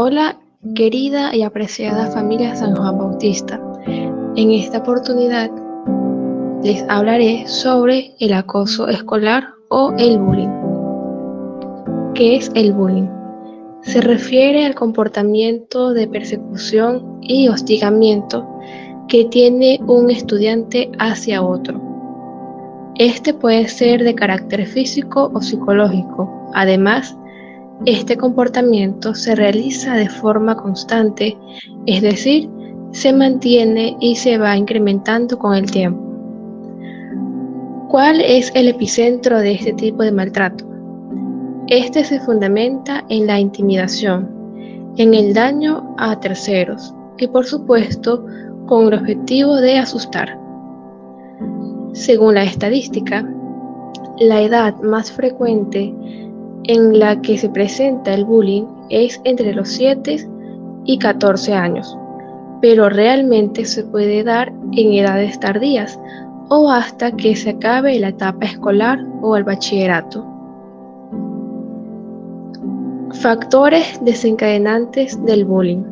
Hola, querida y apreciada familia San Juan Bautista. En esta oportunidad les hablaré sobre el acoso escolar o el bullying. ¿Qué es el bullying? Se refiere al comportamiento de persecución y hostigamiento que tiene un estudiante hacia otro. Este puede ser de carácter físico o psicológico. Además, este comportamiento se realiza de forma constante, es decir, se mantiene y se va incrementando con el tiempo. ¿Cuál es el epicentro de este tipo de maltrato? Este se fundamenta en la intimidación, en el daño a terceros y por supuesto con el objetivo de asustar. Según la estadística, la edad más frecuente en la que se presenta el bullying es entre los 7 y 14 años, pero realmente se puede dar en edades tardías o hasta que se acabe la etapa escolar o el bachillerato. Factores desencadenantes del bullying.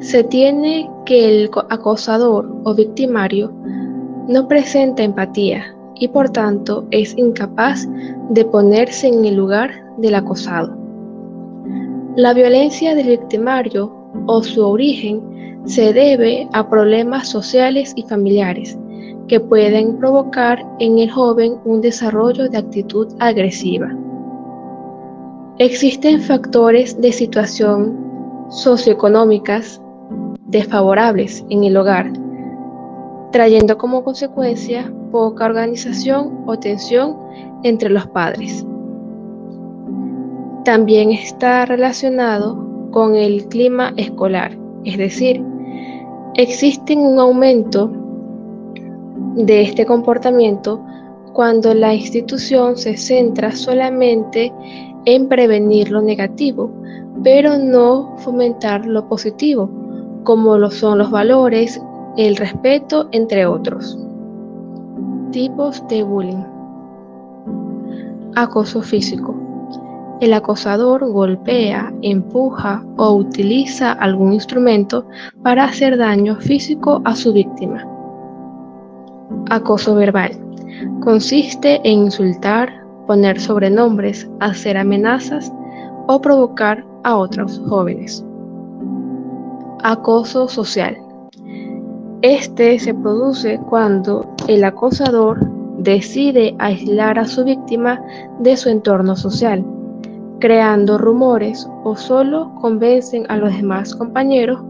Se tiene que el acosador o victimario no presenta empatía y por tanto es incapaz de ponerse en el lugar del acosado. La violencia del victimario o su origen se debe a problemas sociales y familiares que pueden provocar en el joven un desarrollo de actitud agresiva. Existen factores de situación socioeconómicas desfavorables en el hogar, trayendo como consecuencia poca organización o tensión entre los padres. También está relacionado con el clima escolar, es decir, existe un aumento de este comportamiento cuando la institución se centra solamente en prevenir lo negativo, pero no fomentar lo positivo, como lo son los valores, el respeto, entre otros. Tipos de bullying. Acoso físico. El acosador golpea, empuja o utiliza algún instrumento para hacer daño físico a su víctima. Acoso verbal. Consiste en insultar, poner sobrenombres, hacer amenazas o provocar a otros jóvenes. Acoso social. Este se produce cuando el acosador decide aislar a su víctima de su entorno social, creando rumores o solo convencen a los demás compañeros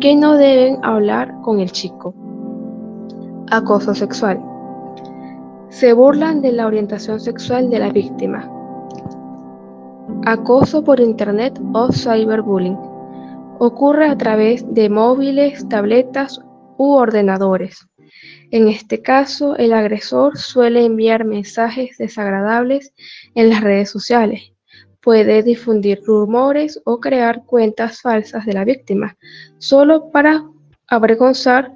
que no deben hablar con el chico. Acoso sexual. Se burlan de la orientación sexual de la víctima. Acoso por Internet o cyberbullying. Ocurre a través de móviles, tabletas u ordenadores. En este caso, el agresor suele enviar mensajes desagradables en las redes sociales. Puede difundir rumores o crear cuentas falsas de la víctima, solo para avergonzar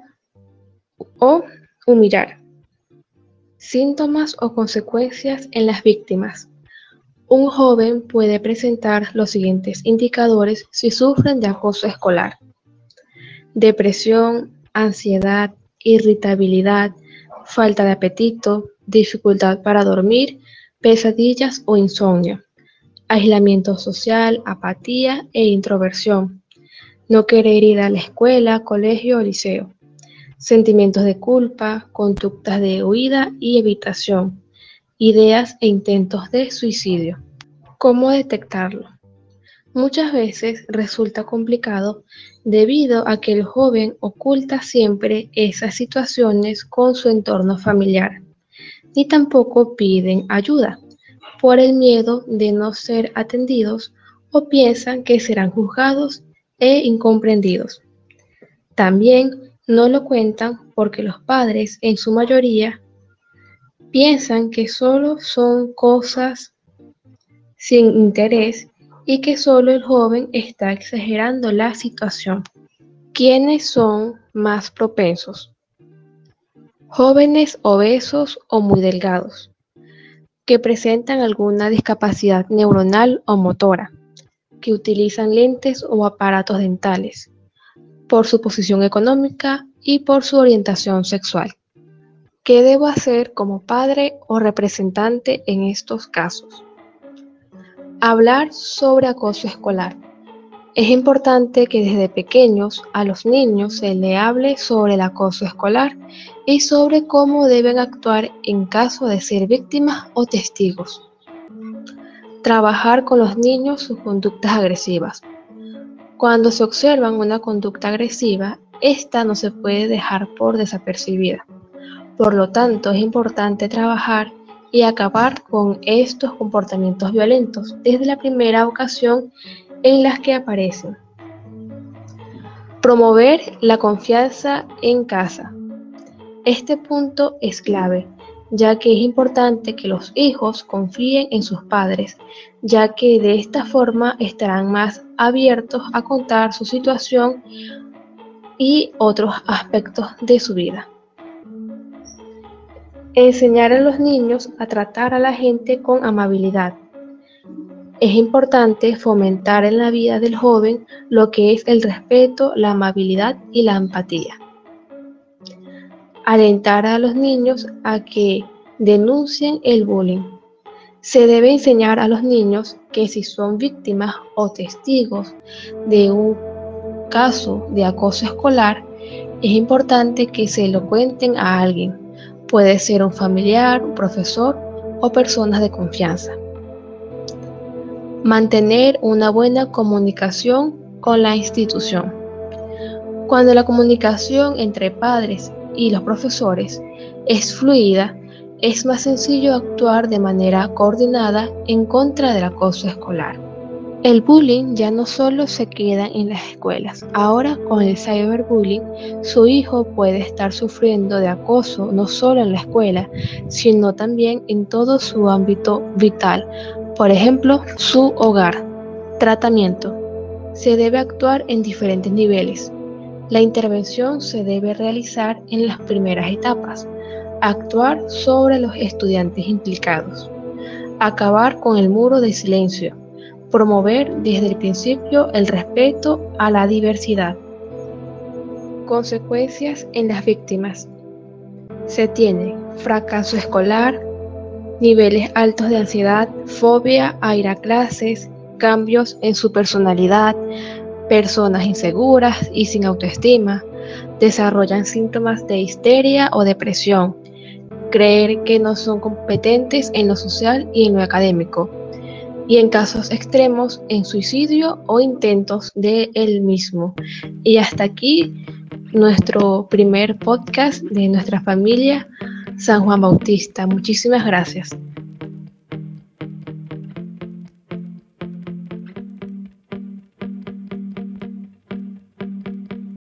o humillar. Síntomas o consecuencias en las víctimas. Un joven puede presentar los siguientes indicadores si sufren de acoso escolar. Depresión, ansiedad, irritabilidad, falta de apetito, dificultad para dormir, pesadillas o insomnio, aislamiento social, apatía e introversión, no querer ir a la escuela, colegio o liceo, sentimientos de culpa, conductas de huida y evitación, ideas e intentos de suicidio. ¿Cómo detectarlo? Muchas veces resulta complicado debido a que el joven oculta siempre esas situaciones con su entorno familiar, ni tampoco piden ayuda por el miedo de no ser atendidos o piensan que serán juzgados e incomprendidos. También no lo cuentan porque los padres en su mayoría piensan que solo son cosas sin interés y que solo el joven está exagerando la situación. ¿Quiénes son más propensos? Jóvenes obesos o muy delgados, que presentan alguna discapacidad neuronal o motora, que utilizan lentes o aparatos dentales, por su posición económica y por su orientación sexual. ¿Qué debo hacer como padre o representante en estos casos? Hablar sobre acoso escolar. Es importante que desde pequeños a los niños se le hable sobre el acoso escolar y sobre cómo deben actuar en caso de ser víctimas o testigos. Trabajar con los niños sus conductas agresivas. Cuando se observan una conducta agresiva, esta no se puede dejar por desapercibida. Por lo tanto, es importante trabajar y acabar con estos comportamientos violentos desde la primera ocasión en las que aparecen. Promover la confianza en casa. Este punto es clave, ya que es importante que los hijos confíen en sus padres, ya que de esta forma estarán más abiertos a contar su situación y otros aspectos de su vida. Enseñar a los niños a tratar a la gente con amabilidad. Es importante fomentar en la vida del joven lo que es el respeto, la amabilidad y la empatía. Alentar a los niños a que denuncien el bullying. Se debe enseñar a los niños que si son víctimas o testigos de un caso de acoso escolar, es importante que se lo cuenten a alguien, Puede ser un familiar, un profesor o personas de confianza. Mantener una buena comunicación con la institución. Cuando la comunicación entre padres y los profesores es fluida, es más sencillo actuar de manera coordinada en contra del acoso escolar. El bullying ya no solo se queda en las escuelas. Ahora con el cyberbullying, su hijo puede estar sufriendo de acoso no solo en la escuela, sino también en todo su ámbito vital. Por ejemplo, su hogar. Tratamiento. Se debe actuar en diferentes niveles. La intervención se debe realizar en las primeras etapas. Actuar sobre los estudiantes implicados. Acabar con el muro de silencio promover desde el principio el respeto a la diversidad. Consecuencias en las víctimas. Se tiene fracaso escolar, niveles altos de ansiedad, fobia a ir a clases, cambios en su personalidad, personas inseguras y sin autoestima, desarrollan síntomas de histeria o depresión, creer que no son competentes en lo social y en lo académico, y en casos extremos en suicidio o intentos de él mismo. Y hasta aquí nuestro primer podcast de nuestra familia San Juan Bautista. Muchísimas gracias.